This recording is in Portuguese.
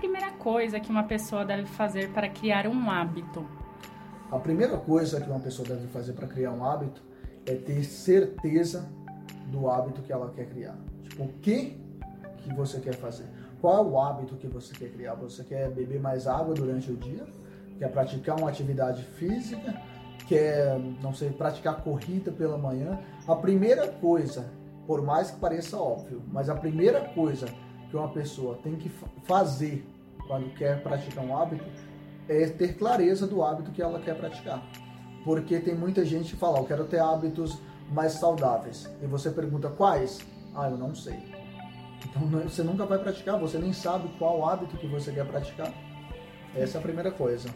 primeira coisa que uma pessoa deve fazer para criar um hábito? A primeira coisa que uma pessoa deve fazer para criar um hábito é ter certeza do hábito que ela quer criar. Tipo, o que que você quer fazer? Qual é o hábito que você quer criar? Você quer beber mais água durante o dia? Quer praticar uma atividade física? Quer, não sei, praticar corrida pela manhã? A primeira coisa, por mais que pareça óbvio, mas a primeira coisa que uma pessoa tem que fazer quando quer praticar um hábito é ter clareza do hábito que ela quer praticar. Porque tem muita gente que fala, eu quero ter hábitos mais saudáveis. E você pergunta quais? Ah, eu não sei. Então você nunca vai praticar, você nem sabe qual hábito que você quer praticar. Essa é a primeira coisa.